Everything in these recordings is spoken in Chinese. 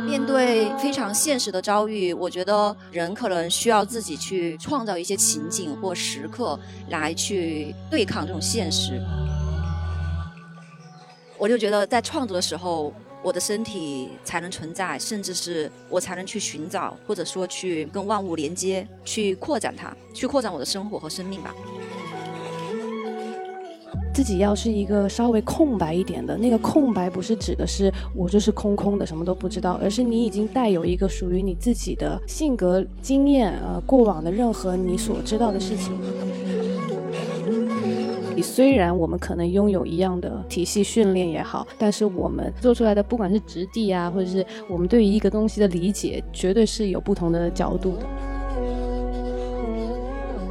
面对非常现实的遭遇，我觉得人可能需要自己去创造一些情景或时刻来去对抗这种现实。我就觉得在创作的时候，我的身体才能存在，甚至是我才能去寻找，或者说去跟万物连接，去扩展它，去扩展我的生活和生命吧。自己要是一个稍微空白一点的，那个空白不是指的是我就是空空的，什么都不知道，而是你已经带有一个属于你自己的性格、经验，呃，过往的任何你所知道的事情。你虽然我们可能拥有一样的体系训练也好，但是我们做出来的不管是质地啊，或者是我们对于一个东西的理解，绝对是有不同的角度的。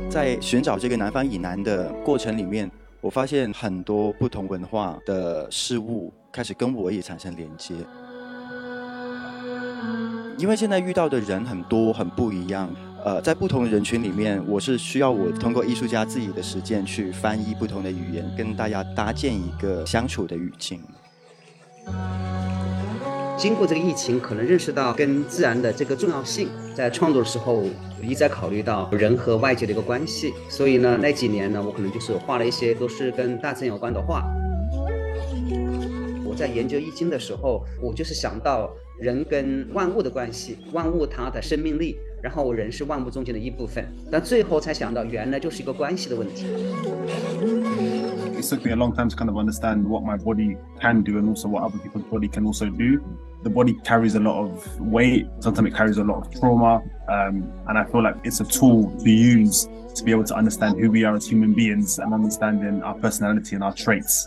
在寻找这个南方以南的过程里面。我发现很多不同文化的事物开始跟我也产生连接，因为现在遇到的人很多很不一样，呃，在不同人群里面，我是需要我通过艺术家自己的实践去翻译不同的语言，跟大家搭建一个相处的语境。经过这个疫情，可能认识到跟自然的这个重要性，在创作的时候一直在考虑到人和外界的一个关系。所以呢，那几年呢，我可能就是画了一些都是跟大自然有关的画。我在研究易经的时候，我就是想到人跟万物的关系，万物它的生命力，然后人是万物中间的一部分，但最后才想到原来就是一个关系的问题。It took me a long time to kind of understand what my body can do and also what other people's body can also do. The body carries a lot of weight, sometimes it carries a lot of trauma, um, and I feel like it's a tool to use to be able to understand who we are as human beings and understanding our personality and our traits.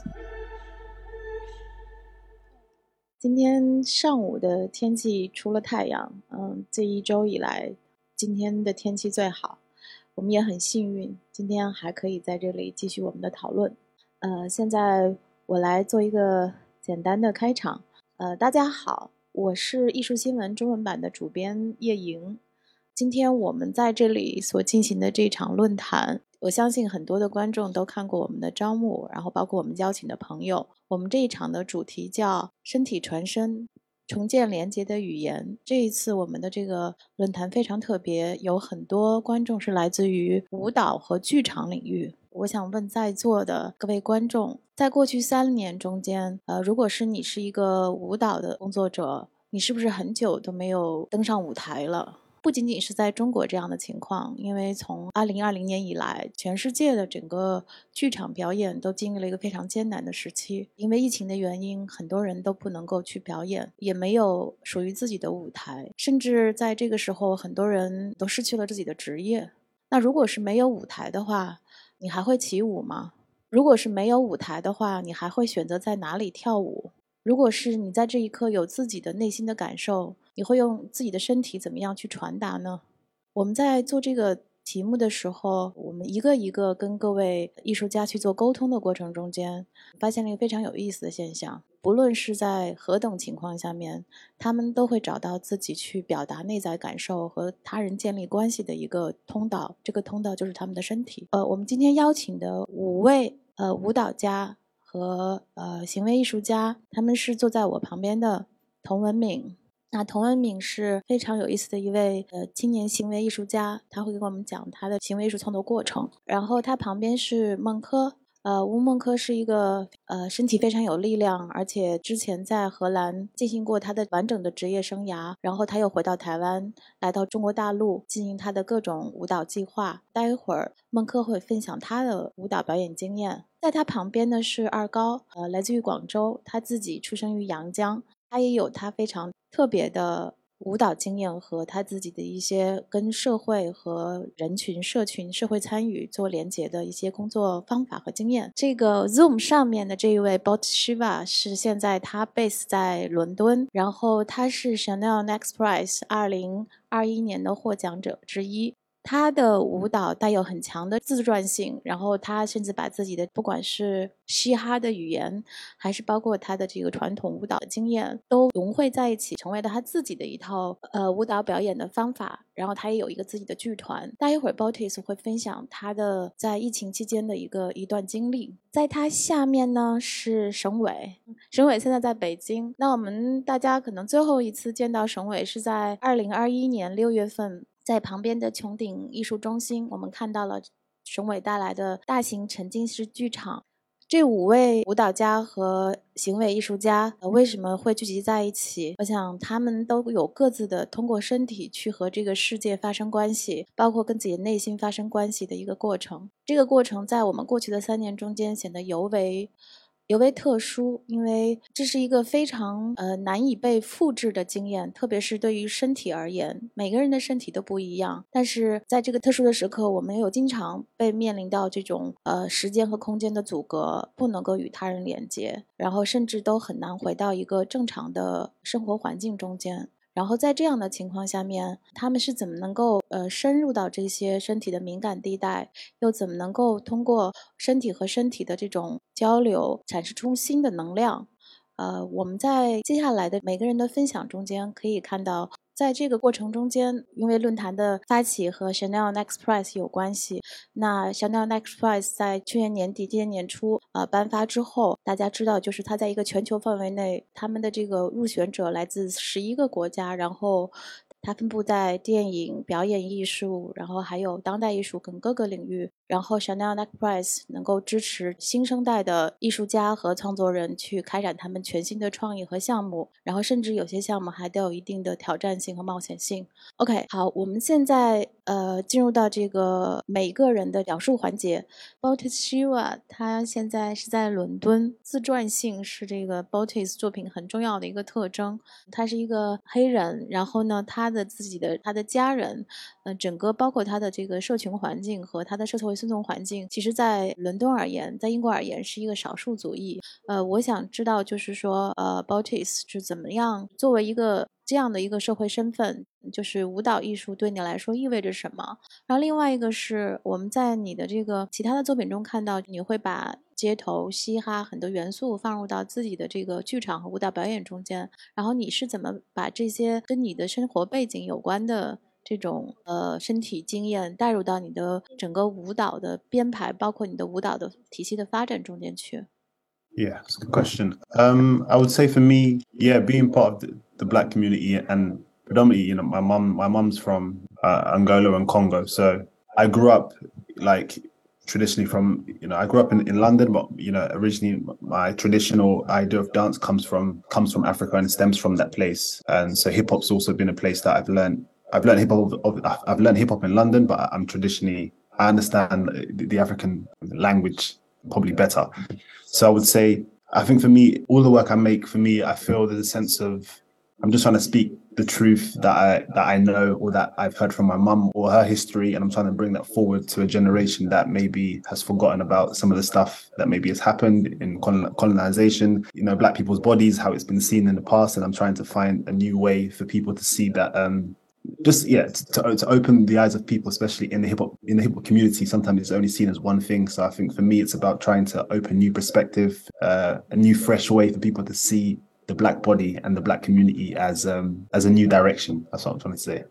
今天上午的天气出了太阳，嗯，这一周以来，今天的天气最好，我们也很幸运，今天还可以在这里继续我们的讨论。 呃，现在我来做一个简单的开场。呃，大家好，我是艺术新闻中文版的主编叶莹。今天我们在这里所进行的这场论坛，我相信很多的观众都看过我们的招募，然后包括我们邀请的朋友。我们这一场的主题叫“身体传声，重建连接的语言”。这一次我们的这个论坛非常特别，有很多观众是来自于舞蹈和剧场领域。我想问在座的各位观众，在过去三年中间，呃，如果是你是一个舞蹈的工作者，你是不是很久都没有登上舞台了？不仅仅是在中国这样的情况，因为从二零二零年以来，全世界的整个剧场表演都经历了一个非常艰难的时期。因为疫情的原因，很多人都不能够去表演，也没有属于自己的舞台，甚至在这个时候，很多人都失去了自己的职业。那如果是没有舞台的话，你还会起舞吗？如果是没有舞台的话，你还会选择在哪里跳舞？如果是你在这一刻有自己的内心的感受，你会用自己的身体怎么样去传达呢？我们在做这个题目的时候，我们一个一个跟各位艺术家去做沟通的过程中间，发现了一个非常有意思的现象。不论是在何等情况下面，他们都会找到自己去表达内在感受和他人建立关系的一个通道。这个通道就是他们的身体。呃，我们今天邀请的五位呃舞蹈家和呃行为艺术家，他们是坐在我旁边的童文敏。那童文敏是非常有意思的一位呃青年行为艺术家，他会给我们讲他的行为艺术创作过程。然后他旁边是孟柯。呃，吴孟柯是一个呃身体非常有力量，而且之前在荷兰进行过他的完整的职业生涯，然后他又回到台湾，来到中国大陆进行他的各种舞蹈计划。待会儿孟柯会分享他的舞蹈表演经验，在他旁边的是二高，呃，来自于广州，他自己出生于阳江，他也有他非常特别的。舞蹈经验和他自己的一些跟社会和人群、社群、社会参与做连接的一些工作方法和经验。这个 Zoom 上面的这一位 Bot Shiva 是现在他 base 在伦敦，然后他是 Chanel Next Prize 二零二一年的获奖者之一。他的舞蹈带有很强的自传性，然后他甚至把自己的不管是嘻哈的语言，还是包括他的这个传统舞蹈的经验，都融汇在一起，成为了他自己的一套呃舞蹈表演的方法。然后他也有一个自己的剧团。待一会儿 b o t i s 会分享他的在疫情期间的一个一段经历。在他下面呢是沈伟，沈伟现在在北京。那我们大家可能最后一次见到沈伟是在二零二一年六月份。在旁边的穹顶艺术中心，我们看到了雄伟带来的大型沉浸式剧场。这五位舞蹈家和行为艺术家为什么会聚集在一起？我想他们都有各自的通过身体去和这个世界发生关系，包括跟自己内心发生关系的一个过程。这个过程在我们过去的三年中间显得尤为。尤为特殊，因为这是一个非常呃难以被复制的经验，特别是对于身体而言，每个人的身体都不一样。但是在这个特殊的时刻，我们又经常被面临到这种呃时间和空间的阻隔，不能够与他人连接，然后甚至都很难回到一个正常的生活环境中间。然后在这样的情况下面，他们是怎么能够呃深入到这些身体的敏感地带，又怎么能够通过身体和身体的这种交流，产生出新的能量？呃，我们在接下来的每个人的分享中间可以看到。在这个过程中间，因为论坛的发起和 Chanel Next Prize 有关系，那 Chanel Next Prize 在去年年底、今年年初呃颁发之后，大家知道，就是它在一个全球范围内，他们的这个入选者来自十一个国家，然后。它分布在电影、表演艺术，然后还有当代艺术等各个领域。然后 Chanel Next Prize 能够支持新生代的艺术家和创作人去开展他们全新的创意和项目。然后甚至有些项目还都有一定的挑战性和冒险性。OK，好，我们现在呃进入到这个每个人的表述环节。Botis Shiva 他现在是在伦敦，自传性是这个 Botis 作品很重要的一个特征。他是一个黑人，然后呢他。的自己的他的家人，呃，整个包括他的这个社群环境和他的社会生存环境，其实，在伦敦而言，在英国而言，是一个少数族裔。呃，我想知道，就是说，呃 b o t i s 是怎么样作为一个这样的一个社会身份，就是舞蹈艺术对你来说意味着什么？然后，另外一个是我们在你的这个其他的作品中看到，你会把。街头嘻哈很多元素放入到自己的这个剧场和舞蹈表演中间，然后你是怎么把这些跟你的生活背景有关的这种呃身体经验带入到你的整个舞蹈的编排，包括你的舞蹈的体系的发展中间去？Yeah, it's a good question. Um, I would say for me, yeah, being part of the, the black community and predominantly, you know, my mom, my mom's from uh, Angola and Congo, so I grew up like traditionally from you know I grew up in, in London, but you know originally my traditional idea of dance comes from comes from Africa and stems from that place. And so hip hop's also been a place that I've learned. I've learned hip hop. I've learned hip hop in London, but I'm traditionally I understand the, African language probably better. So I would say I think for me, all the work I make for me, I feel there's a sense of I'm just trying to speak the truth that I that I know or that I've heard from my mum or her history, and I'm trying to bring that forward to a generation that maybe has forgotten about some of the stuff that maybe has happened in colonization. You know, black people's bodies, how it's been seen in the past, and I'm trying to find a new way for people to see that. Um, just yeah, to, to open the eyes of people, especially in the hip hop in the hip hop community. Sometimes it's only seen as one thing. So I think for me, it's about trying to open new perspective, uh, a new fresh way for people to see the black body and the black community as um as a new direction. That's what I'm trying to say.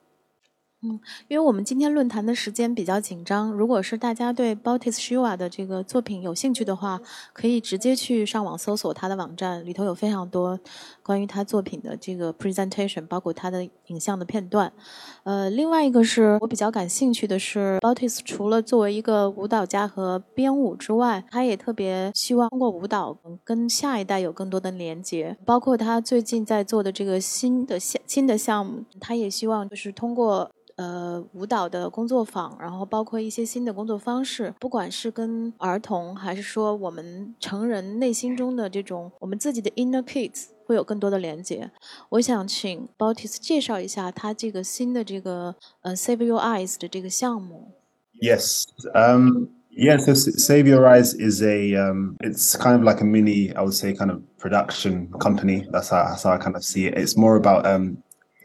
嗯，因为我们今天论坛的时间比较紧张，如果是大家对 Botis Shiva 的这个作品有兴趣的话，可以直接去上网搜索他的网站，里头有非常多关于他作品的这个 presentation，包括他的影像的片段。呃，另外一个是我比较感兴趣的是，Botis 除了作为一个舞蹈家和编舞之外，他也特别希望通过舞蹈跟下一代有更多的连接，包括他最近在做的这个新的项新的项目，他也希望就是通过。呃，舞蹈的工作坊，然后包括一些新的工作方式，不管是跟儿童，还是说我们成人内心中的这种我们自己的 inner kids，会有更多的连接。我想请 Botis 介绍一下他这个新的这个呃 Save Your Eyes 的这个项目。Yes, um, yes. Save Your Eyes is a um, it's kind of like a mini, I would say, kind of production company. That's how, that's how I kind of see it. It's more about um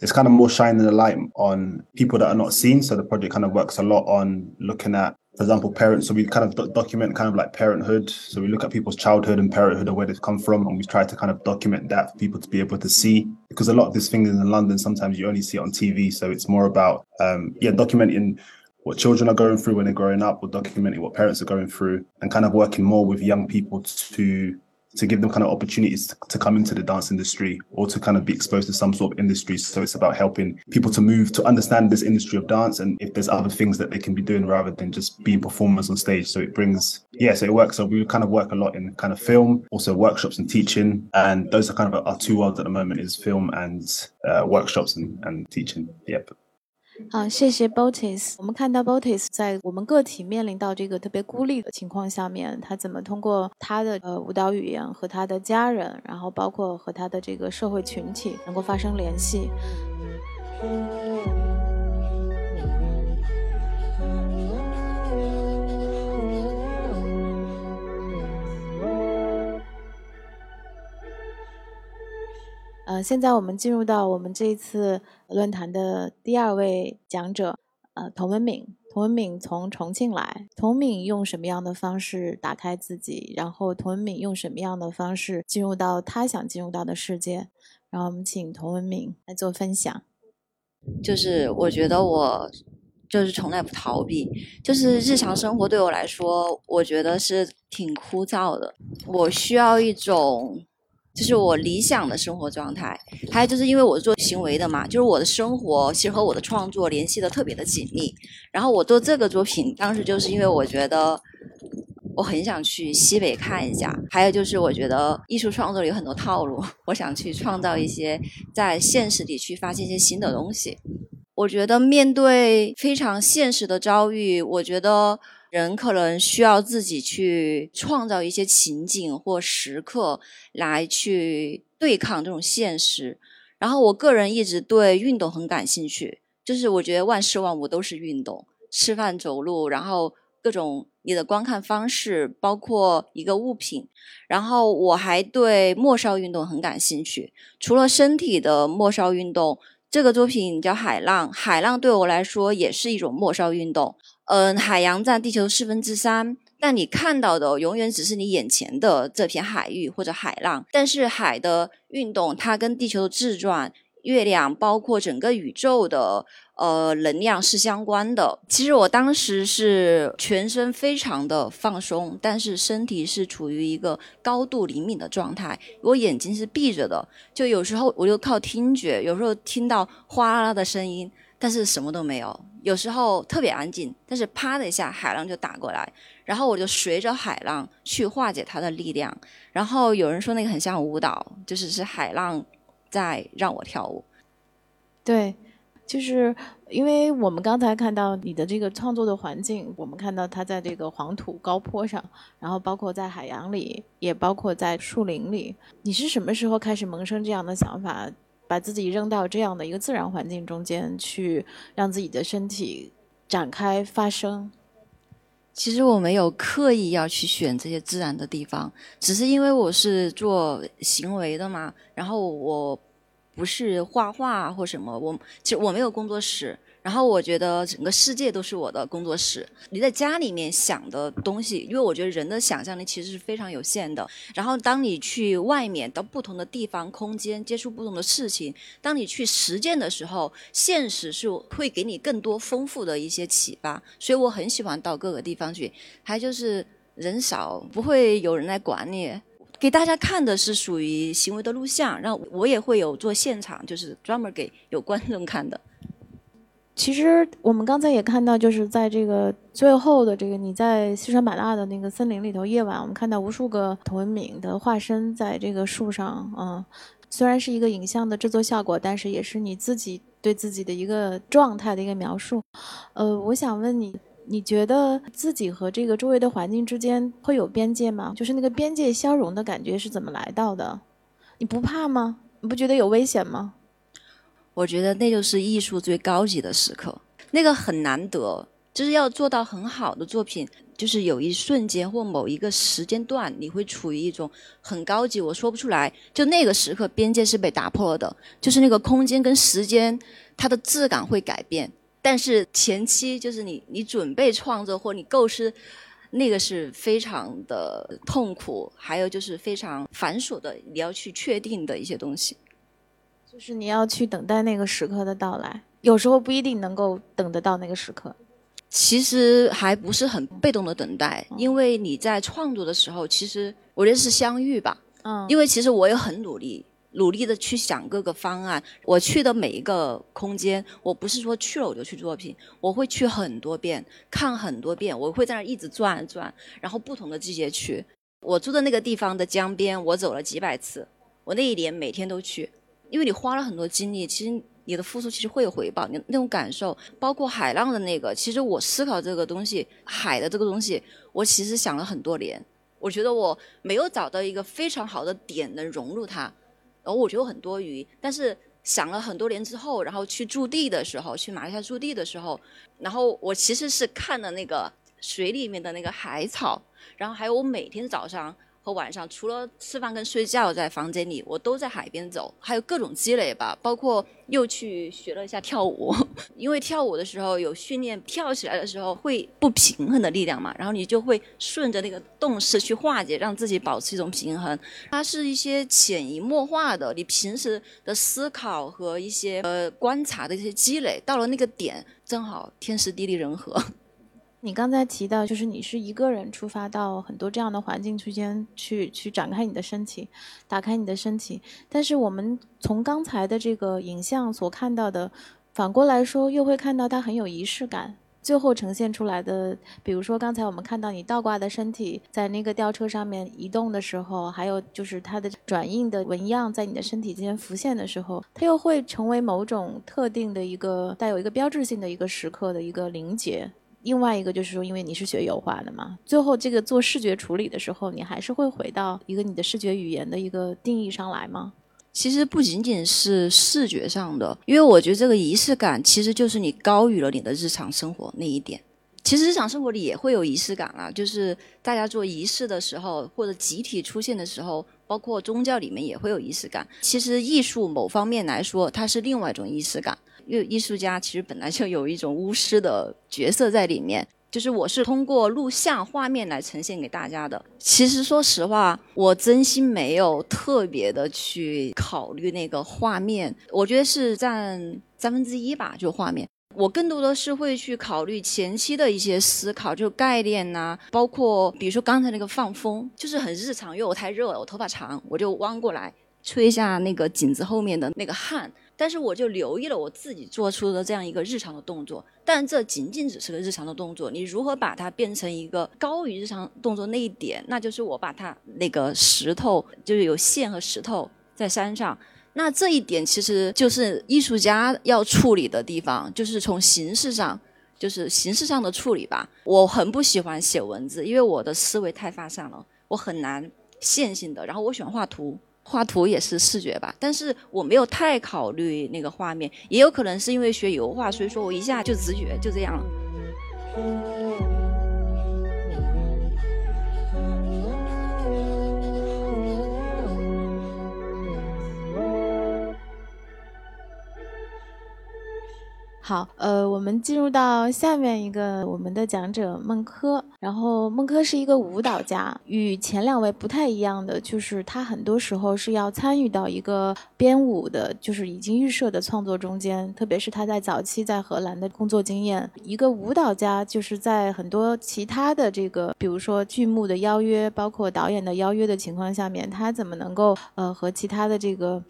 it's kind of more shining a light on people that are not seen. So the project kind of works a lot on looking at, for example, parents. So we kind of do- document kind of like parenthood. So we look at people's childhood and parenthood and where they've come from, and we try to kind of document that for people to be able to see. Because a lot of these things in London, sometimes you only see it on TV. So it's more about, um, yeah, documenting what children are going through when they're growing up, or documenting what parents are going through, and kind of working more with young people to to give them kind of opportunities to, to come into the dance industry or to kind of be exposed to some sort of industry. So it's about helping people to move to understand this industry of dance and if there's other things that they can be doing rather than just being performers on stage. So it brings, yeah, so it works. So we kind of work a lot in kind of film, also workshops and teaching. And those are kind of our two worlds at the moment is film and uh, workshops and, and teaching. Yep. 好，谢谢 Botis。我们看到 Botis 在我们个体面临到这个特别孤立的情况下面，他怎么通过他的呃舞蹈语言和他的家人，然后包括和他的这个社会群体能够发生联系。呃，现在我们进入到我们这一次论坛的第二位讲者，呃，童文敏。童文敏从重庆来，童文敏用什么样的方式打开自己？然后童文敏用什么样的方式进入到他想进入到的世界？然后我们请童文敏来做分享。就是我觉得我就是从来不逃避，就是日常生活对我来说，我觉得是挺枯燥的。我需要一种。就是我理想的生活状态，还有就是因为我做行为的嘛，就是我的生活其实和我的创作联系的特别的紧密。然后我做这个作品，当时就是因为我觉得我很想去西北看一下，还有就是我觉得艺术创作里有很多套路，我想去创造一些在现实里去发现一些新的东西。我觉得面对非常现实的遭遇，我觉得。人可能需要自己去创造一些情景或时刻来去对抗这种现实。然后，我个人一直对运动很感兴趣，就是我觉得万事万物都是运动，吃饭、走路，然后各种你的观看方式，包括一个物品。然后，我还对末梢运动很感兴趣，除了身体的末梢运动。这个作品叫海浪，海浪对我来说也是一种末梢运动。嗯，海洋占地球四分之三，但你看到的永远只是你眼前的这片海域或者海浪。但是海的运动，它跟地球的自转。月亮包括整个宇宙的呃能量是相关的。其实我当时是全身非常的放松，但是身体是处于一个高度灵敏的状态。我眼睛是闭着的，就有时候我就靠听觉，有时候听到哗啦啦的声音，但是什么都没有。有时候特别安静，但是啪的一下海浪就打过来，然后我就随着海浪去化解它的力量。然后有人说那个很像舞蹈，就是是海浪。在让我跳舞，对，就是因为我们刚才看到你的这个创作的环境，我们看到它在这个黄土高坡上，然后包括在海洋里，也包括在树林里。你是什么时候开始萌生这样的想法，把自己扔到这样的一个自然环境中间去，让自己的身体展开发生？其实我没有刻意要去选这些自然的地方，只是因为我是做行为的嘛，然后我不是画画或什么，我其实我没有工作室。然后我觉得整个世界都是我的工作室。你在家里面想的东西，因为我觉得人的想象力其实是非常有限的。然后当你去外面到不同的地方、空间，接触不同的事情，当你去实践的时候，现实是会给你更多丰富的一些启发。所以我很喜欢到各个地方去，还就是人少，不会有人来管你。给大家看的是属于行为的录像，然后我也会有做现场，就是专门给有观众看的。其实我们刚才也看到，就是在这个最后的这个你在西双版纳的那个森林里头，夜晚我们看到无数个童文敏的化身在这个树上，嗯，虽然是一个影像的制作效果，但是也是你自己对自己的一个状态的一个描述。呃，我想问你，你觉得自己和这个周围的环境之间会有边界吗？就是那个边界消融的感觉是怎么来到的？你不怕吗？你不觉得有危险吗？我觉得那就是艺术最高级的时刻，那个很难得，就是要做到很好的作品。就是有一瞬间或某一个时间段，你会处于一种很高级，我说不出来，就那个时刻边界是被打破了的，就是那个空间跟时间它的质感会改变。但是前期就是你你准备创作或你构思，那个是非常的痛苦，还有就是非常繁琐的，你要去确定的一些东西。就是你要去等待那个时刻的到来，有时候不一定能够等得到那个时刻。其实还不是很被动的等待，因为你在创作的时候，其实我觉得是相遇吧。嗯，因为其实我也很努力，努力的去想各个方案。我去的每一个空间，我不是说去了我就去作品，我会去很多遍，看很多遍，我会在那儿一直转转，然后不同的季节去。我住的那个地方的江边，我走了几百次，我那一年每天都去，因为你花了很多精力，其实。你的付出其实会有回报，你那种感受，包括海浪的那个，其实我思考这个东西，海的这个东西，我其实想了很多年，我觉得我没有找到一个非常好的点能融入它，然后我觉得很多余，但是想了很多年之后，然后去驻地的时候，去马来西亚驻地的时候，然后我其实是看了那个水里面的那个海草，然后还有我每天早上。和晚上除了吃饭跟睡觉在房间里，我都在海边走，还有各种积累吧，包括又去学了一下跳舞，因为跳舞的时候有训练，跳起来的时候会不平衡的力量嘛，然后你就会顺着那个动势去化解，让自己保持一种平衡。它是一些潜移默化的，你平时的思考和一些呃观察的一些积累，到了那个点，正好天时地利人和。你刚才提到，就是你是一个人出发到很多这样的环境之间去，去展开你的身体，打开你的身体。但是我们从刚才的这个影像所看到的，反过来说，又会看到它很有仪式感。最后呈现出来的，比如说刚才我们看到你倒挂的身体在那个吊车上面移动的时候，还有就是它的转印的纹样在你的身体之间浮现的时候，它又会成为某种特定的一个带有一个标志性的一个时刻的一个凝结。另外一个就是说，因为你是学油画的嘛，最后这个做视觉处理的时候，你还是会回到一个你的视觉语言的一个定义上来吗？其实不仅仅是视觉上的，因为我觉得这个仪式感其实就是你高于了你的日常生活那一点。其实日常生活里也会有仪式感啊，就是大家做仪式的时候，或者集体出现的时候，包括宗教里面也会有仪式感。其实艺术某方面来说，它是另外一种仪式感。因为艺术家其实本来就有一种巫师的角色在里面，就是我是通过录像画面来呈现给大家的。其实说实话，我真心没有特别的去考虑那个画面，我觉得是占三分之一吧，就画面。我更多的是会去考虑前期的一些思考，就概念呐，包括比如说刚才那个放风，就是很日常，因为我太热了，我头发长，我就弯过来吹一下那个颈子后面的那个汗。但是我就留意了我自己做出的这样一个日常的动作，但这仅仅只是个日常的动作。你如何把它变成一个高于日常动作那一点？那就是我把它那个石头，就是有线和石头在山上。那这一点其实就是艺术家要处理的地方，就是从形式上，就是形式上的处理吧。我很不喜欢写文字，因为我的思维太发散了，我很难线性的。然后我喜欢画图。画图也是视觉吧，但是我没有太考虑那个画面，也有可能是因为学油画，所以说我一下就直觉就这样了。好，呃，我们进入到下面一个我们的讲者孟轲。然后孟轲是一个舞蹈家，与前两位不太一样的，就是他很多时候是要参与到一个编舞的，就是已经预设的创作中间。特别是他在早期在荷兰的工作经验，一个舞蹈家就是在很多其他的这个，比如说剧目的邀约，包括导演的邀约的情况下面，他怎么能够呃和其他的这个。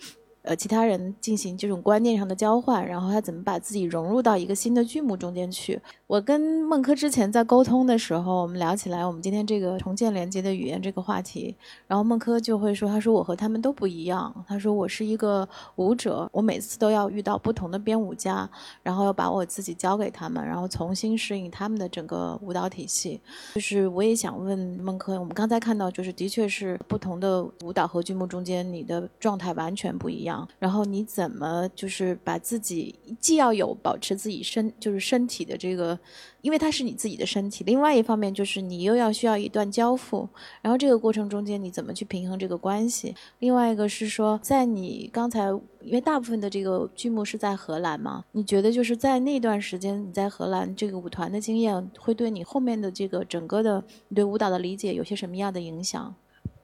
呃，其他人进行这种观念上的交换，然后他怎么把自己融入到一个新的剧目中间去？我跟孟轲之前在沟通的时候，我们聊起来我们今天这个重建连接的语言这个话题，然后孟轲就会说：“他说我和他们都不一样。他说我是一个舞者，我每次都要遇到不同的编舞家，然后要把我自己交给他们，然后重新适应他们的整个舞蹈体系。就是我也想问孟轲，我们刚才看到就是的确是不同的舞蹈和剧目中间，你的状态完全不一样。”然后你怎么就是把自己既要有保持自己身就是身体的这个，因为它是你自己的身体，另外一方面就是你又要需要一段交付，然后这个过程中间你怎么去平衡这个关系？另外一个是说，在你刚才因为大部分的这个剧目是在荷兰嘛，你觉得就是在那段时间你在荷兰这个舞团的经验会对你后面的这个整个的你对舞蹈的理解有些什么样的影响？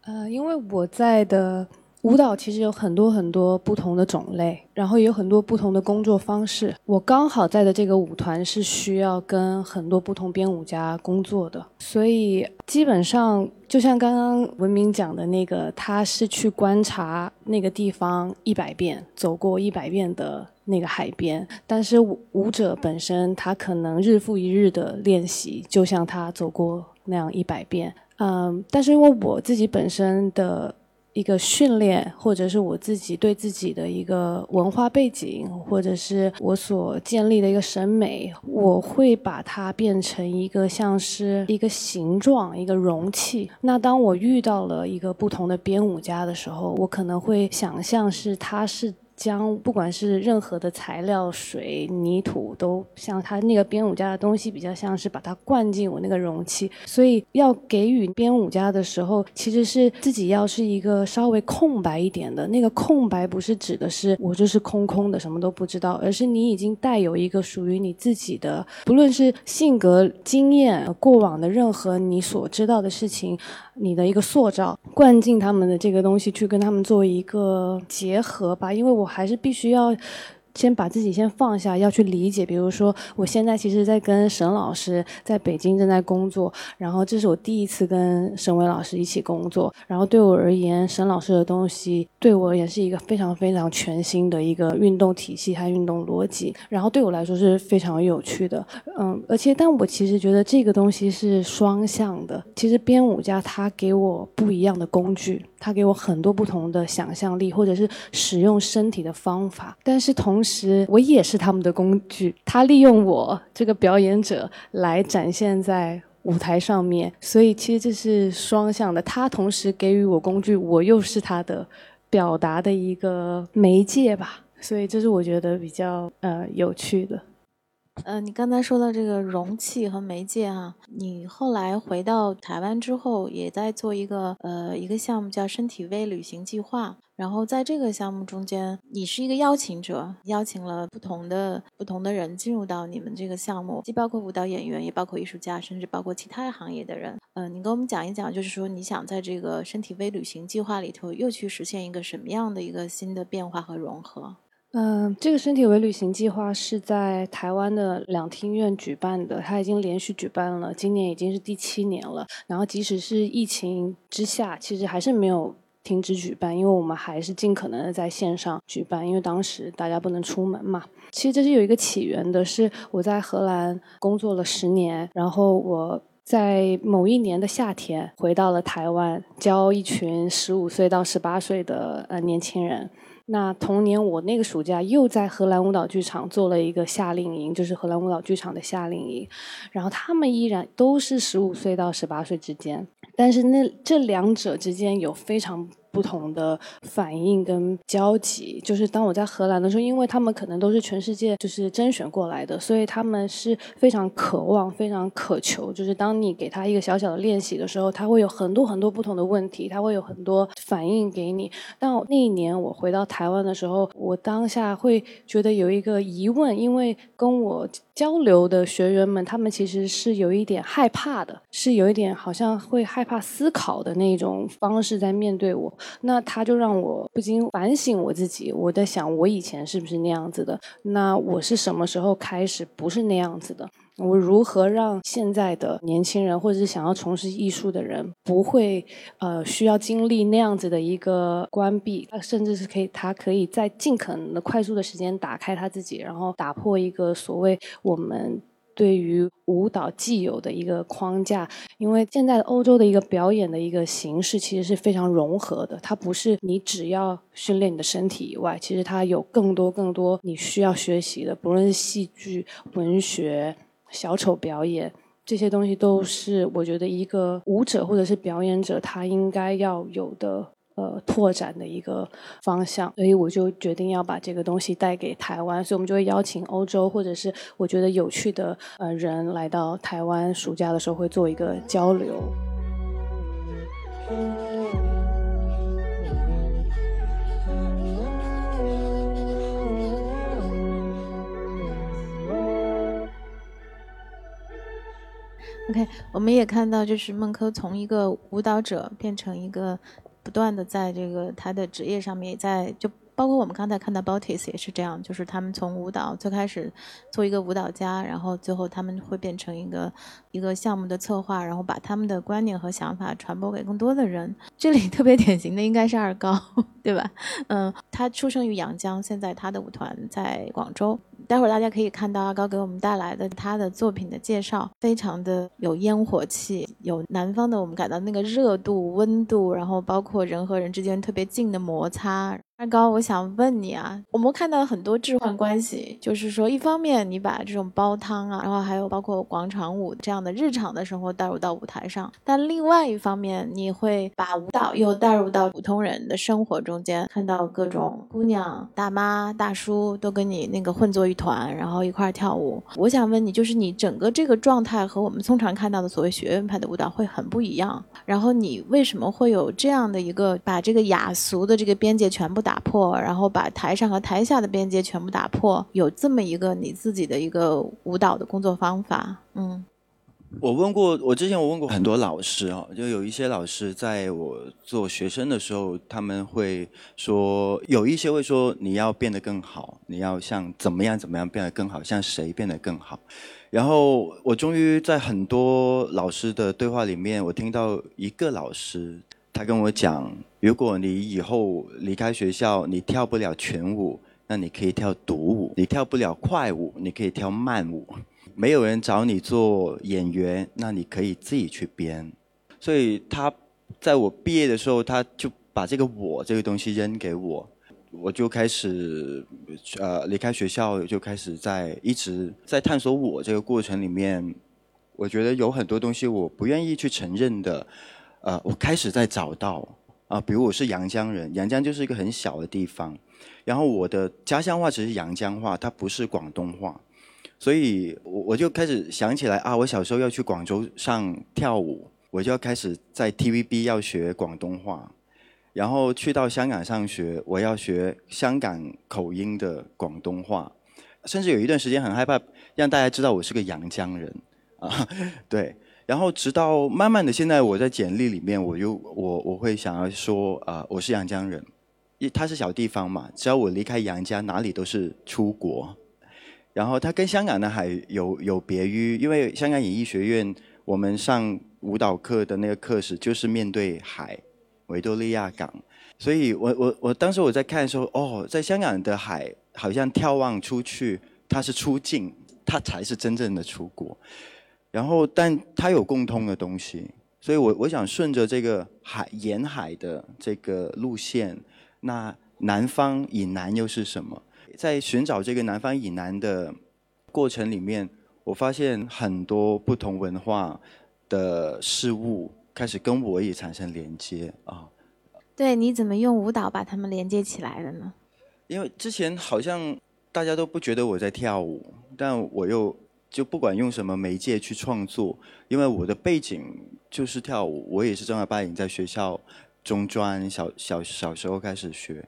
呃，因为我在的舞蹈其实有很多很多不同的种类，然后也有很多不同的工作方式。我刚好在的这个舞团是需要跟很多不同编舞家工作的，所以基本上就像刚刚文明讲的那个，他是去观察那个地方一百遍，走过一百遍的那个海边。但是舞者本身他可能日复一日的练习，就像他走过那样一百遍。嗯，但是因为我自己本身的一个训练，或者是我自己对自己的一个文化背景，或者是我所建立的一个审美，我会把它变成一个像是一个形状、一个容器。那当我遇到了一个不同的编舞家的时候，我可能会想象是他是。将不管是任何的材料、水、泥土，都像他那个编舞家的东西，比较像是把它灌进我那个容器。所以要给予编舞家的时候，其实是自己要是一个稍微空白一点的。那个空白不是指的是我就是空空的，什么都不知道，而是你已经带有一个属于你自己的，不论是性格、经验、过往的任何你所知道的事情。你的一个塑造，灌进他们的这个东西，去跟他们做一个结合吧，因为我还是必须要。先把自己先放下，要去理解。比如说，我现在其实在跟沈老师在北京正在工作，然后这是我第一次跟沈伟老师一起工作。然后对我而言，沈老师的东西对我也是一个非常非常全新的一个运动体系和运动逻辑。然后对我来说是非常有趣的，嗯，而且但我其实觉得这个东西是双向的。其实编舞家他给我不一样的工具。他给我很多不同的想象力，或者是使用身体的方法，但是同同时我也是他们的工具。他利用我这个表演者来展现在舞台上面，所以其实这是双向的。他同时给予我工具，我又是他的表达的一个媒介吧。所以这是我觉得比较呃有趣的。呃，你刚才说到这个容器和媒介哈，你后来回到台湾之后，也在做一个呃一个项目叫身体微旅行计划。然后在这个项目中间，你是一个邀请者，邀请了不同的不同的人进入到你们这个项目，既包括舞蹈演员，也包括艺术家，甚至包括其他行业的人。嗯，你跟我们讲一讲，就是说你想在这个身体微旅行计划里头，又去实现一个什么样的一个新的变化和融合？嗯，这个身体为旅行计划是在台湾的两厅院举办的，它已经连续举办了，今年已经是第七年了。然后即使是疫情之下，其实还是没有停止举办，因为我们还是尽可能的在线上举办，因为当时大家不能出门嘛。其实这是有一个起源的，是我在荷兰工作了十年，然后我在某一年的夏天回到了台湾，教一群十五岁到十八岁的呃年轻人。那同年，我那个暑假又在荷兰舞蹈剧场做了一个夏令营，就是荷兰舞蹈剧场的夏令营。然后他们依然都是十五岁到十八岁之间，但是那这两者之间有非常。不同的反应跟交集，就是当我在荷兰的时候，因为他们可能都是全世界就是甄选过来的，所以他们是非常渴望、非常渴求。就是当你给他一个小小的练习的时候，他会有很多很多不同的问题，他会有很多反应给你。但那一年我回到台湾的时候，我当下会觉得有一个疑问，因为跟我交流的学员们，他们其实是有一点害怕的，是有一点好像会害怕思考的那种方式在面对我。那他就让我不禁反省我自己，我在想我以前是不是那样子的？那我是什么时候开始不是那样子的？我如何让现在的年轻人或者是想要从事艺术的人不会呃需要经历那样子的一个关闭？甚至是可以他可以在尽可能的快速的时间打开他自己，然后打破一个所谓我们。对于舞蹈既有的一个框架，因为现在欧洲的一个表演的一个形式其实是非常融合的，它不是你只要训练你的身体以外，其实它有更多更多你需要学习的，不论是戏剧、文学、小丑表演这些东西，都是我觉得一个舞者或者是表演者他应该要有的呃拓展的一个方向，所以我就决定要把这个东西带给台湾，所以我们就会邀请欧洲或者是我觉得有趣的呃人来到台湾，暑假的时候会做一个交流。OK，我们也看到，就是孟轲从一个舞蹈者变成一个不断的在这个他的职业上面，也在就包括我们刚才看到 Bautis 也是这样，就是他们从舞蹈最开始做一个舞蹈家，然后最后他们会变成一个一个项目的策划，然后把他们的观念和想法传播给更多的人。这里特别典型的应该是二高，对吧？嗯，他出生于阳江，现在他的舞团在广州。待会儿大家可以看到阿高给我们带来的他的作品的介绍，非常的有烟火气，有南方的我们感到那个热度、温度，然后包括人和人之间特别近的摩擦。二高，我想问你啊，我们看到很多置换关系，就是说，一方面你把这种煲汤啊，然后还有包括广场舞这样的日常的生活带入到舞台上，但另外一方面，你会把舞蹈又带入到普通人的生活中间，看到各种姑娘、大妈、大叔都跟你那个混作一团，然后一块儿跳舞。我想问你，就是你整个这个状态和我们通常看到的所谓学院派的舞蹈会很不一样，然后你为什么会有这样的一个把这个雅俗的这个边界全部？打破，然后把台上和台下的边界全部打破，有这么一个你自己的一个舞蹈的工作方法。嗯，我问过，我之前我问过很多老师啊，就有一些老师在我做学生的时候，他们会说，有一些会说你要变得更好，你要像怎么样怎么样变得更好，像谁变得更好。然后我终于在很多老师的对话里面，我听到一个老师。他跟我讲，如果你以后离开学校，你跳不了全舞，那你可以跳独舞；你跳不了快舞，你可以跳慢舞。没有人找你做演员，那你可以自己去编。所以他在我毕业的时候，他就把这个“我”这个东西扔给我，我就开始呃离开学校，就开始在一直在探索我这个过程里面，我觉得有很多东西我不愿意去承认的。呃，我开始在找到啊，比如我是阳江人，阳江就是一个很小的地方，然后我的家乡话只是阳江话，它不是广东话，所以我我就开始想起来啊，我小时候要去广州上跳舞，我就要开始在 TVB 要学广东话，然后去到香港上学，我要学香港口音的广东话，甚至有一段时间很害怕让大家知道我是个阳江人啊，对。然后直到慢慢的，现在我在简历里面，我就我我会想要说啊，我是阳江人，因它是小地方嘛，只要我离开阳江，哪里都是出国。然后它跟香港呢还有有别于，因为香港演艺学院，我们上舞蹈课的那个课时就是面对海，维多利亚港，所以我我我当时我在看的时候，哦，在香港的海好像眺望出去，它是出境，它才是真正的出国。然后，但它有共通的东西，所以我我想顺着这个海沿海的这个路线，那南方以南又是什么？在寻找这个南方以南的过程里面，我发现很多不同文化的事物开始跟我也产生连接啊。对，你怎么用舞蹈把它们连接起来的呢？因为之前好像大家都不觉得我在跳舞，但我又。就不管用什么媒介去创作，因为我的背景就是跳舞，我也是正儿八经在学校中专小小小时候开始学，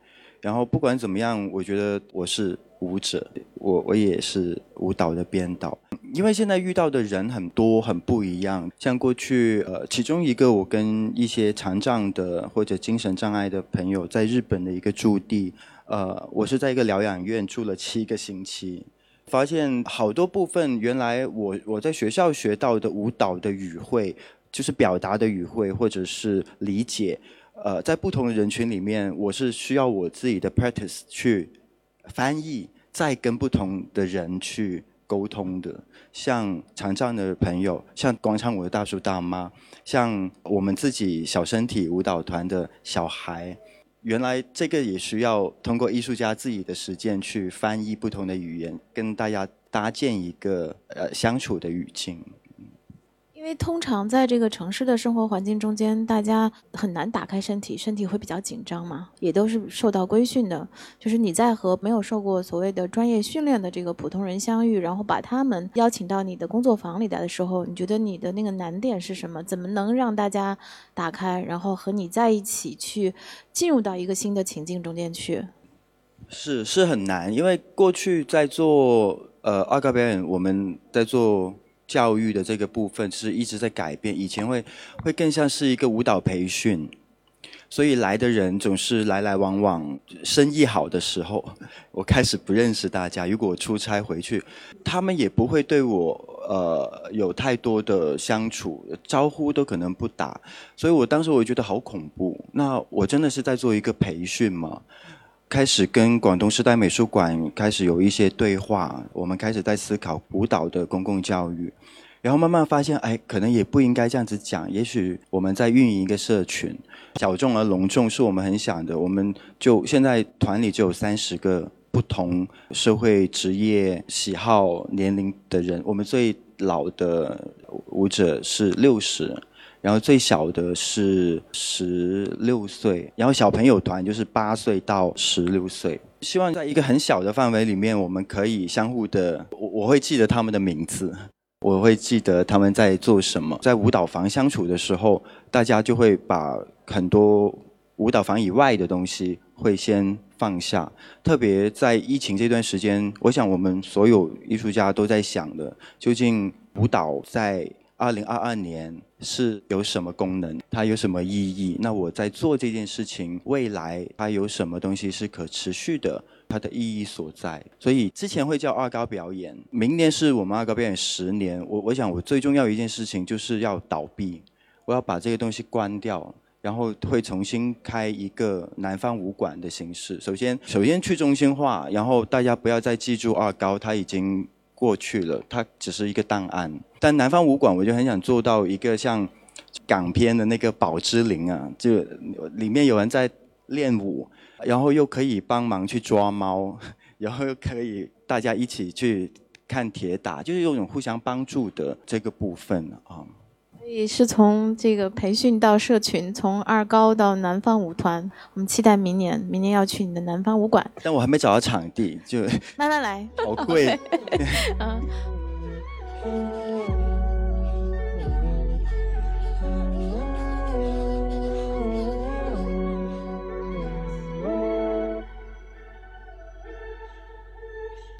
然后不管怎么样，我觉得我是舞者，我我也是舞蹈的编导，因为现在遇到的人很多很不一样，像过去呃，其中一个我跟一些残障的或者精神障碍的朋友在日本的一个驻地，呃，我是在一个疗养院住了七个星期。发现好多部分，原来我我在学校学到的舞蹈的语汇，就是表达的语汇或者是理解，呃，在不同的人群里面，我是需要我自己的 practice 去翻译，再跟不同的人去沟通的。像残障的朋友，像广场舞的大叔大妈，像我们自己小身体舞蹈团的小孩。原来这个也需要通过艺术家自己的实践去翻译不同的语言，跟大家搭建一个呃相处的语境。因为通常在这个城市的生活环境中间，大家很难打开身体，身体会比较紧张嘛，也都是受到规训的。就是你在和没有受过所谓的专业训练的这个普通人相遇，然后把他们邀请到你的工作房里来的时候，你觉得你的那个难点是什么？怎么能让大家打开，然后和你在一起去进入到一个新的情境中间去？是是很难，因为过去在做呃二高表演，我们在做。教育的这个部分是一直在改变，以前会会更像是一个舞蹈培训，所以来的人总是来来往往。生意好的时候，我开始不认识大家。如果我出差回去，他们也不会对我呃有太多的相处，招呼都可能不打。所以我当时我觉得好恐怖。那我真的是在做一个培训吗？开始跟广东时代美术馆开始有一些对话，我们开始在思考舞蹈的公共教育，然后慢慢发现，哎，可能也不应该这样子讲。也许我们在运营一个社群，小众而隆重是我们很想的。我们就现在团里就有三十个不同社会、职业、喜好、年龄的人。我们最老的舞者是六十。然后最小的是十六岁，然后小朋友团就是八岁到十六岁。希望在一个很小的范围里面，我们可以相互的，我我会记得他们的名字，我会记得他们在做什么。在舞蹈房相处的时候，大家就会把很多舞蹈房以外的东西会先放下。特别在疫情这段时间，我想我们所有艺术家都在想的，究竟舞蹈在。二零二二年是有什么功能？它有什么意义？那我在做这件事情，未来它有什么东西是可持续的？它的意义所在？所以之前会叫二高表演，明年是我们二高表演十年。我我想我最重要一件事情就是要倒闭，我要把这个东西关掉，然后会重新开一个南方武馆的形式。首先，首先去中心化，然后大家不要再记住二高，它已经。过去了，它只是一个档案。但南方武馆，我就很想做到一个像港片的那个宝芝林啊，就里面有人在练武，然后又可以帮忙去抓猫，然后又可以大家一起去看铁打，就是有种互相帮助的这个部分啊。所以是从这个培训到社群，从二高到南方舞团，我们期待明年，明年要去你的南方舞馆。但我还没找到场地，就慢慢来，好贵。嗯。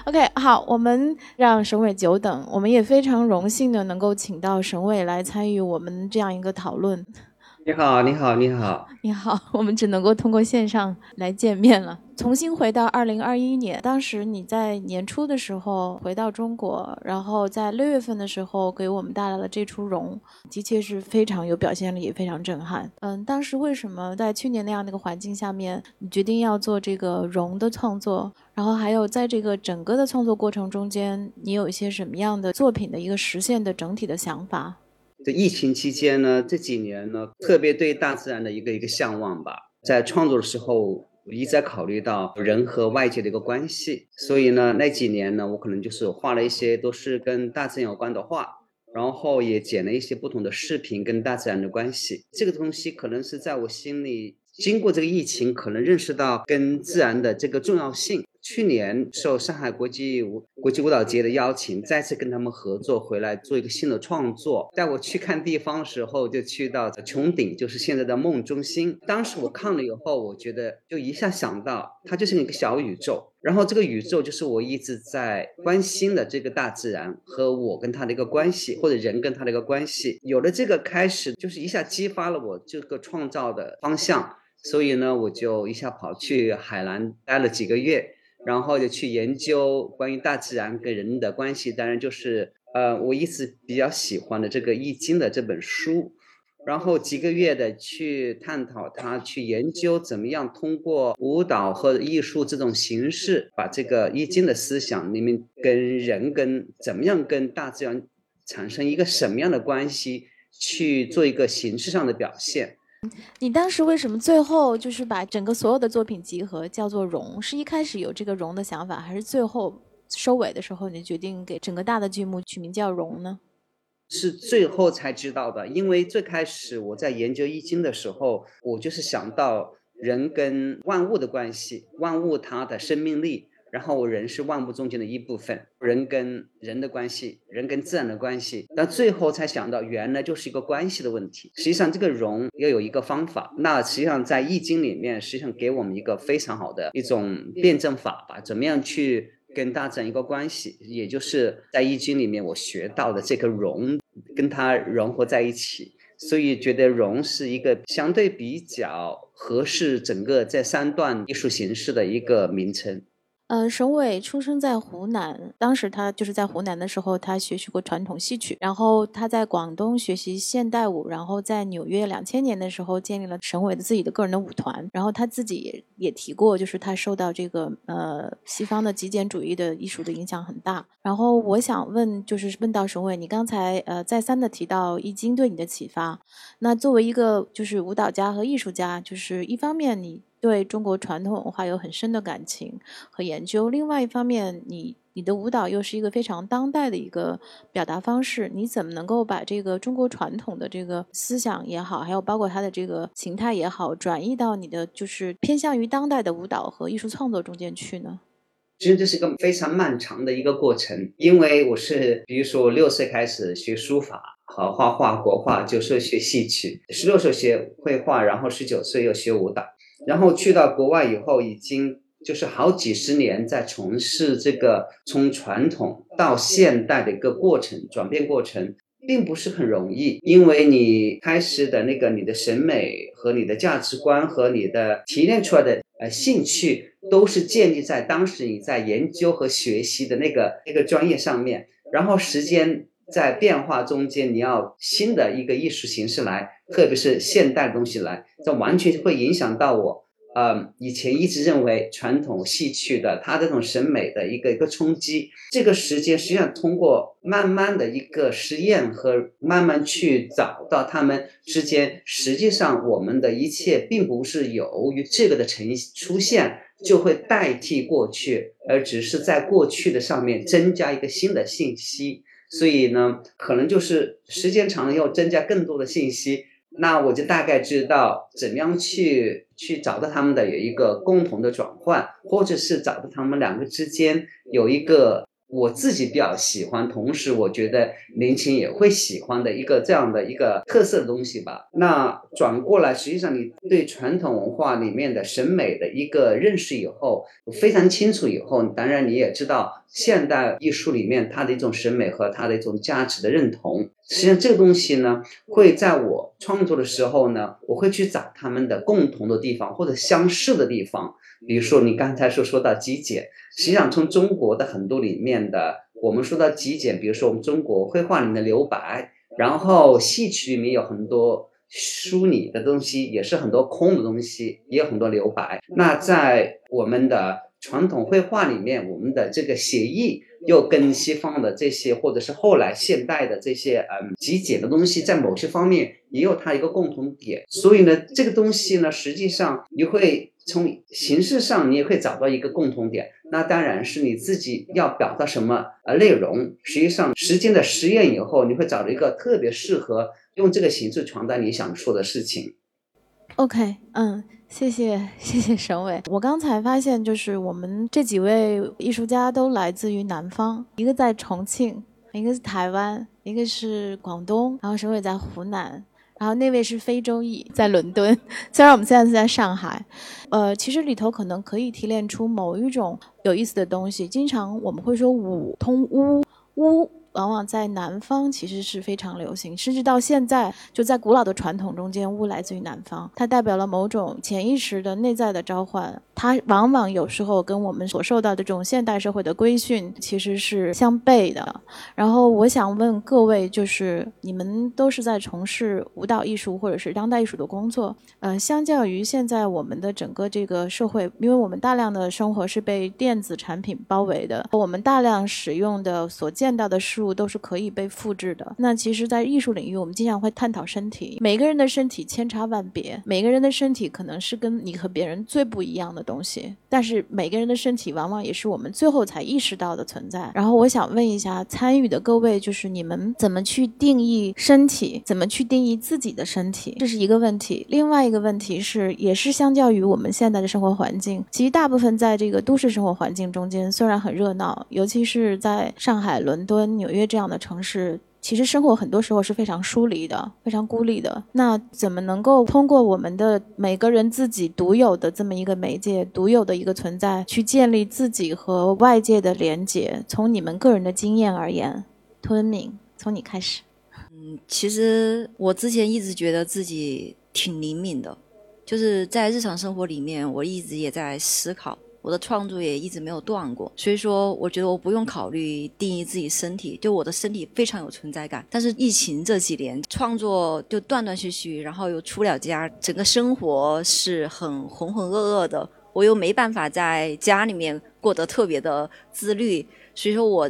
OK，好，我们让沈伟久等，我们也非常荣幸的能够请到沈伟来参与我们这样一个讨论。你好，你好，你好，你好，我们只能够通过线上来见面了。重新回到二零二一年，当时你在年初的时候回到中国，然后在六月份的时候给我们带来了这出《荣》，的确是非常有表现力，也非常震撼。嗯，当时为什么在去年那样的一个环境下面，你决定要做这个《荣》的创作？然后还有在这个整个的创作过程中间，你有一些什么样的作品的一个实现的整体的想法？这疫情期间呢，这几年呢，特别对大自然的一个一个向往吧，在创作的时候。我一直在考虑到人和外界的一个关系，所以呢，那几年呢，我可能就是画了一些都是跟大自然有关的画，然后也剪了一些不同的视频跟大自然的关系。这个东西可能是在我心里，经过这个疫情，可能认识到跟自然的这个重要性。去年受上海国际舞国际舞蹈节的邀请，再次跟他们合作回来做一个新的创作。带我去看地方的时候，就去到穹顶，就是现在的梦中心。当时我看了以后，我觉得就一下想到，它就是一个小宇宙。然后这个宇宙就是我一直在关心的这个大自然和我跟它的一个关系，或者人跟它的一个关系。有了这个开始，就是一下激发了我这个创造的方向。所以呢，我就一下跑去海南待了几个月。然后就去研究关于大自然跟人的关系，当然就是呃，我一直比较喜欢的这个《易经》的这本书，然后几个月的去探讨它，去研究怎么样通过舞蹈和艺术这种形式，把这个《易经》的思想里面跟人跟怎么样跟大自然产生一个什么样的关系，去做一个形式上的表现。你当时为什么最后就是把整个所有的作品集合叫做“融”？是一开始有这个“融”的想法，还是最后收尾的时候你决定给整个大的剧目取名叫“融”呢？是最后才知道的，因为最开始我在研究易经的时候，我就是想到人跟万物的关系，万物它的生命力。然后人是万物中间的一部分，人跟人的关系，人跟自然的关系，但最后才想到，原来就是一个关系的问题。实际上，这个融要有一个方法。那实际上在易经里面，实际上给我们一个非常好的一种辩证法吧，怎么样去跟大自然一个关系，也就是在易经里面我学到的这个融，跟它融合在一起。所以觉得融是一个相对比较合适整个这三段艺术形式的一个名称。呃，沈伟出生在湖南，当时他就是在湖南的时候，他学习过传统戏曲，然后他在广东学习现代舞，然后在纽约两千年的时候建立了沈伟的自己的个人的舞团，然后他自己也也提过，就是他受到这个呃西方的极简主义的艺术的影响很大。然后我想问，就是问到沈伟，你刚才呃再三的提到易经对你的启发，那作为一个就是舞蹈家和艺术家，就是一方面你。对中国传统文化有很深的感情和研究。另外一方面，你你的舞蹈又是一个非常当代的一个表达方式。你怎么能够把这个中国传统的这个思想也好，还有包括它的这个形态也好，转移到你的就是偏向于当代的舞蹈和艺术创作中间去呢？其实这是一个非常漫长的一个过程，因为我是比如说六岁开始学书法和画画国画，九岁学戏曲，十六岁学绘画，然后十九岁又学舞蹈。然后去到国外以后，已经就是好几十年在从事这个从传统到现代的一个过程转变过程，并不是很容易，因为你开始的那个你的审美和你的价值观和你的提炼出来的呃兴趣，都是建立在当时你在研究和学习的那个那个专业上面，然后时间在变化中间，你要新的一个艺术形式来。特别是现代的东西来，这完全会影响到我。呃，以前一直认为传统戏曲的它这种审美的一个一个冲击，这个时间实际上通过慢慢的一个实验和慢慢去找到他们之间，实际上我们的一切并不是由于这个的呈出现就会代替过去，而只是在过去的上面增加一个新的信息。所以呢，可能就是时间长了要增加更多的信息。那我就大概知道怎么样去去找到他们的有一个共同的转换，或者是找到他们两个之间有一个。我自己比较喜欢，同时我觉得年轻也会喜欢的一个这样的一个特色的东西吧。那转过来，实际上你对传统文化里面的审美的一个认识以后，非常清楚以后，当然你也知道现代艺术里面它的一种审美和它的一种价值的认同。实际上这个东西呢，会在我创作的时候呢，我会去找他们的共同的地方或者相似的地方。比如说你刚才说说到极简。实际上，从中国的很多里面的，我们说到极简，比如说我们中国绘画里面的留白，然后戏曲里面有很多疏理的东西，也是很多空的东西，也有很多留白。那在我们的传统绘画里面，我们的这个写意又跟西方的这些，或者是后来现代的这些嗯极简的东西，在某些方面也有它一个共同点。所以呢，这个东西呢，实际上你会。从形式上，你也会找到一个共同点，那当然是你自己要表达什么呃内容。实际上，时间的实验以后，你会找到一个特别适合用这个形式传达你想说的事情。OK，嗯，谢谢谢谢沈伟。我刚才发现，就是我们这几位艺术家都来自于南方，一个在重庆，一个是台湾，一个是广东，然后沈伟在湖南。然后那位是非洲裔，在伦敦。虽然我们现在是在上海，呃，其实里头可能可以提炼出某一种有意思的东西。经常我们会说“五通巫巫”。往往在南方其实是非常流行，甚至到现在，就在古老的传统中间，巫来自于南方，它代表了某种潜意识的内在的召唤。它往往有时候跟我们所受到的这种现代社会的规训其实是相悖的。然后我想问各位，就是你们都是在从事舞蹈艺术或者是当代艺术的工作，呃，相较于现在我们的整个这个社会，因为我们大量的生活是被电子产品包围的，我们大量使用的所见到的书。都是可以被复制的。那其实，在艺术领域，我们经常会探讨身体。每个人的身体千差万别，每个人的身体可能是跟你和别人最不一样的东西。但是每个人的身体往往也是我们最后才意识到的存在。然后我想问一下参与的各位，就是你们怎么去定义身体？怎么去定义自己的身体？这是一个问题。另外一个问题是，也是相较于我们现在的生活环境，其实大部分在这个都市生活环境中间，虽然很热闹，尤其是在上海、伦敦、纽约约这样的城市。其实生活很多时候是非常疏离的，非常孤立的。那怎么能够通过我们的每个人自己独有的这么一个媒介、独有的一个存在，去建立自己和外界的连接？从你们个人的经验而言，吞敏，从你开始。嗯，其实我之前一直觉得自己挺灵敏的，就是在日常生活里面，我一直也在思考。我的创作也一直没有断过，所以说我觉得我不用考虑定义自己身体，就我的身体非常有存在感。但是疫情这几年创作就断断续续，然后又出了家，整个生活是很浑浑噩噩的，我又没办法在家里面过得特别的自律，所以说我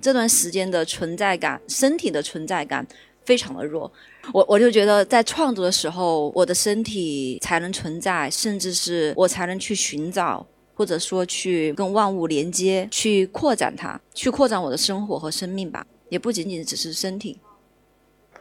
这段时间的存在感，身体的存在感非常的弱。我我就觉得在创作的时候，我的身体才能存在，甚至是我才能去寻找。或者说去跟万物连接，去扩展它，去扩展我的生活和生命吧，也不仅仅只是身体。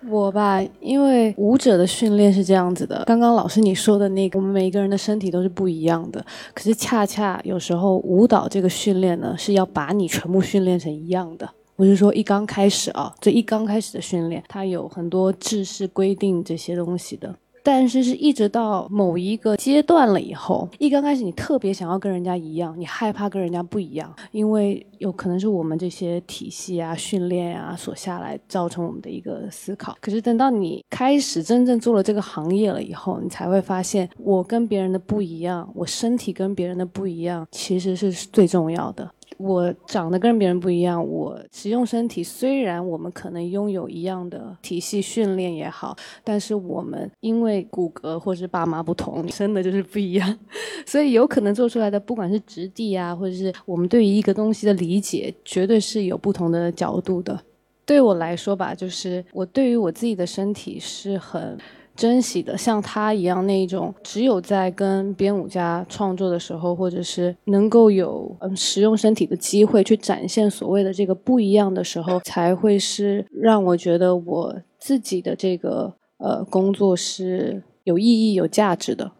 我吧，因为舞者的训练是这样子的，刚刚老师你说的那个，我们每一个人的身体都是不一样的，可是恰恰有时候舞蹈这个训练呢，是要把你全部训练成一样的。我是说，一刚开始啊，这一刚开始的训练，它有很多制式规定这些东西的。但是是一直到某一个阶段了以后，一刚开始你特别想要跟人家一样，你害怕跟人家不一样，因为有可能是我们这些体系啊、训练啊所下来造成我们的一个思考。可是等到你开始真正做了这个行业了以后，你才会发现，我跟别人的不一样，我身体跟别人的不一样，其实是最重要的。我长得跟别人不一样，我使用身体，虽然我们可能拥有一样的体系训练也好，但是我们因为骨骼或是爸妈不同，生的就是不一样，所以有可能做出来的，不管是质地啊，或者是我们对于一个东西的理解，绝对是有不同的角度的。对我来说吧，就是我对于我自己的身体是很。珍惜的，像他一样那一种，只有在跟编舞家创作的时候，或者是能够有嗯使用身体的机会去展现所谓的这个不一样的时候，才会是让我觉得我自己的这个呃工作是有意义、有价值的。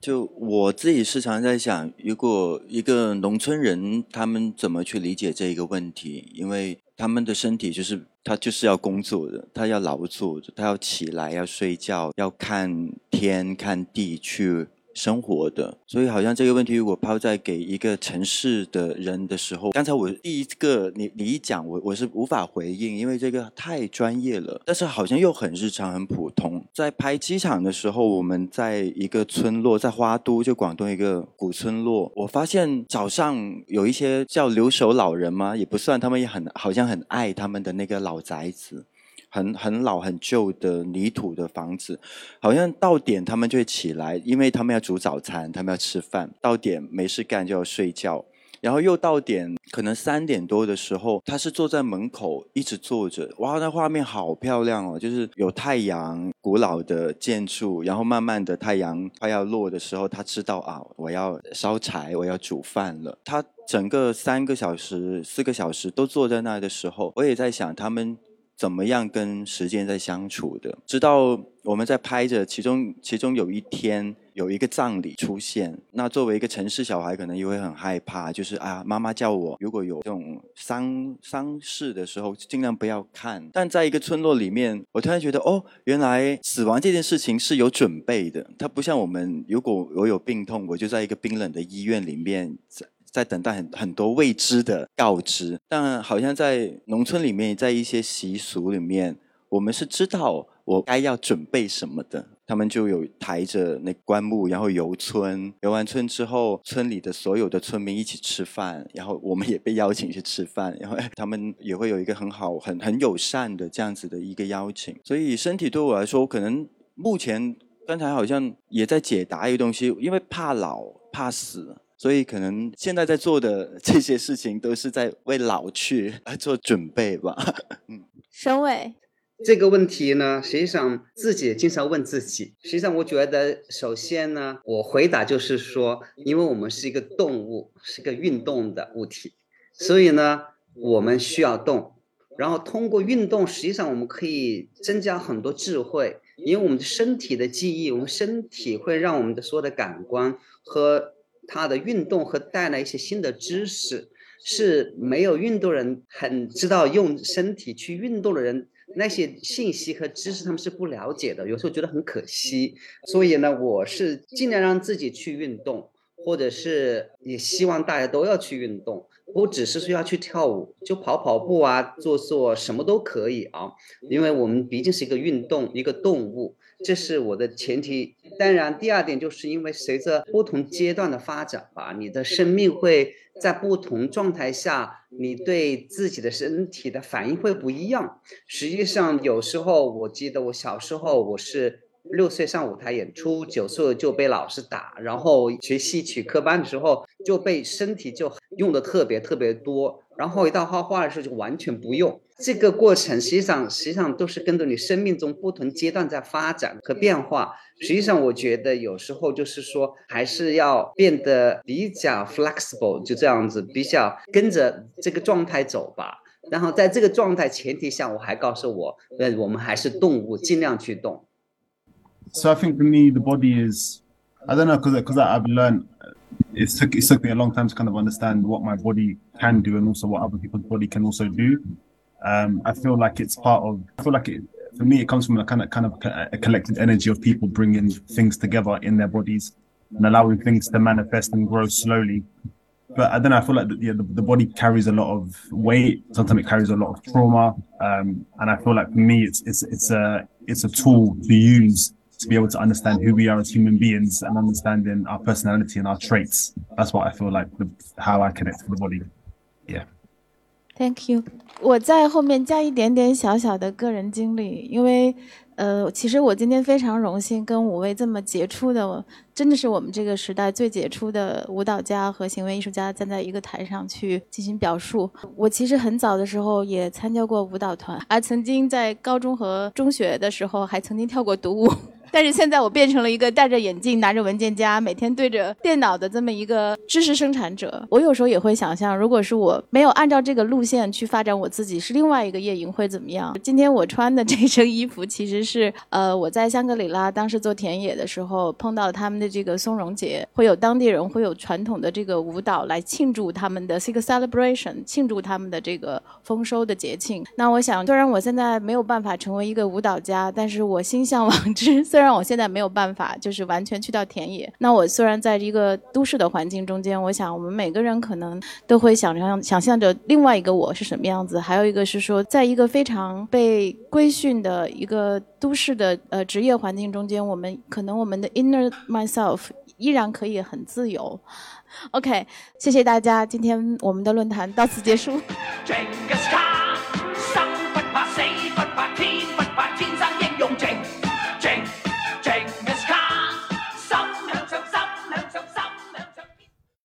就我自己时常在想，如果一个农村人，他们怎么去理解这一个问题？因为他们的身体就是他就是要工作的，他要劳作的，他要起来要睡觉，要看天看地去。生活的，所以好像这个问题，如果抛在给一个城市的人的时候，刚才我第一个你你一讲，我我是无法回应，因为这个太专业了，但是好像又很日常很普通。在拍机场的时候，我们在一个村落，在花都，就广东一个古村落，我发现早上有一些叫留守老人吗？也不算，他们也很好像很爱他们的那个老宅子。很很老很旧的泥土的房子，好像到点他们就会起来，因为他们要煮早餐，他们要吃饭。到点没事干就要睡觉，然后又到点，可能三点多的时候，他是坐在门口一直坐着。哇，那画面好漂亮哦！就是有太阳，古老的建筑，然后慢慢的太阳快要落的时候，他知道啊，我要烧柴，我要煮饭了。他整个三个小时、四个小时都坐在那的时候，我也在想他们。怎么样跟时间在相处的？直到我们在拍着，其中其中有一天有一个葬礼出现，那作为一个城市小孩，可能也会很害怕，就是啊，妈妈叫我如果有这种丧丧事的时候，尽量不要看。但在一个村落里面，我突然觉得，哦，原来死亡这件事情是有准备的，它不像我们，如果我有病痛，我就在一个冰冷的医院里面。在等待很很多未知的告知，但好像在农村里面，在一些习俗里面，我们是知道我该要准备什么的。他们就有抬着那棺木，然后游村，游完村之后，村里的所有的村民一起吃饭，然后我们也被邀请去吃饭，然后 他们也会有一个很好、很很友善的这样子的一个邀请。所以身体对我来说，可能目前刚才好像也在解答一个东西，因为怕老、怕死。所以可能现在在做的这些事情，都是在为老去来做准备吧。嗯，沈伟，这个问题呢，实际上自己也经常问自己。实际上，我觉得首先呢，我回答就是说，因为我们是一个动物，是个运动的物体，所以呢，我们需要动。然后通过运动，实际上我们可以增加很多智慧，因为我们的身体的记忆，我们身体会让我们的所有的感官和它的运动和带来一些新的知识，是没有运动人很知道用身体去运动的人那些信息和知识他们是不了解的，有时候觉得很可惜。所以呢，我是尽量让自己去运动，或者是也希望大家都要去运动。不只是说要去跳舞，就跑跑步啊，做做什么都可以啊，因为我们毕竟是一个运动，一个动物，这是我的前提。当然，第二点就是因为随着不同阶段的发展吧，你的生命会在不同状态下，你对自己的身体的反应会不一样。实际上，有时候我记得我小时候我是。六岁上舞台演出，九岁就被老师打，然后学戏曲科班的时候就被身体就用的特别特别多，然后一到画画的时候就完全不用。这个过程实际上实际上都是跟着你生命中不同阶段在发展和变化。实际上我觉得有时候就是说还是要变得比较 flexible，就这样子比较跟着这个状态走吧。然后在这个状态前提下，我还告诉我，呃，我们还是动物，尽量去动。So I think for me, the body is, I don't know, because because I've learned, it took, it took me a long time to kind of understand what my body can do and also what other people's body can also do. Um, I feel like it's part of, I feel like it, for me, it comes from a kind of, kind of a collective energy of people bringing things together in their bodies and allowing things to manifest and grow slowly. But I don't know, I feel like the, the, the body carries a lot of weight. Sometimes it carries a lot of trauma. Um, and I feel like for me, it's, it's, it's a, it's a tool to use to be able to understand who we are as human beings and understanding our personality and our traits. That's what I feel like the, how I connect to the body. Yeah. Thank you。我在后面加一点点小小的个人经历，因为呃，其实我今天非常荣幸跟五位这么杰出的，真的是我们这个时代最杰出的舞蹈家和行为艺术家站在一个台上去进行表述。我其实很早的时候也参加过舞蹈团，而曾经在高中和中学的时候还曾经跳过独舞。但是现在我变成了一个戴着眼镜、拿着文件夹、每天对着电脑的这么一个知识生产者。我有时候也会想象，如果是我没有按照这个路线去发展我自己，是另外一个夜营会怎么样？今天我穿的这身衣服，其实是呃我在香格里拉当时做田野的时候碰到他们的这个松茸节，会有当地人会有传统的这个舞蹈来庆祝他们的这个 celebration，庆祝他们的这个丰收的节庆。那我想，虽然我现在没有办法成为一个舞蹈家，但是我心向往之。虽然然我现在没有办法，就是完全去到田野。那我虽然在一个都市的环境中间，我想我们每个人可能都会想象想象着另外一个我是什么样子。还有一个是说，在一个非常被规训的一个都市的呃职业环境中间，我们可能我们的 inner myself 依然可以很自由。OK，谢谢大家，今天我们的论坛到此结束。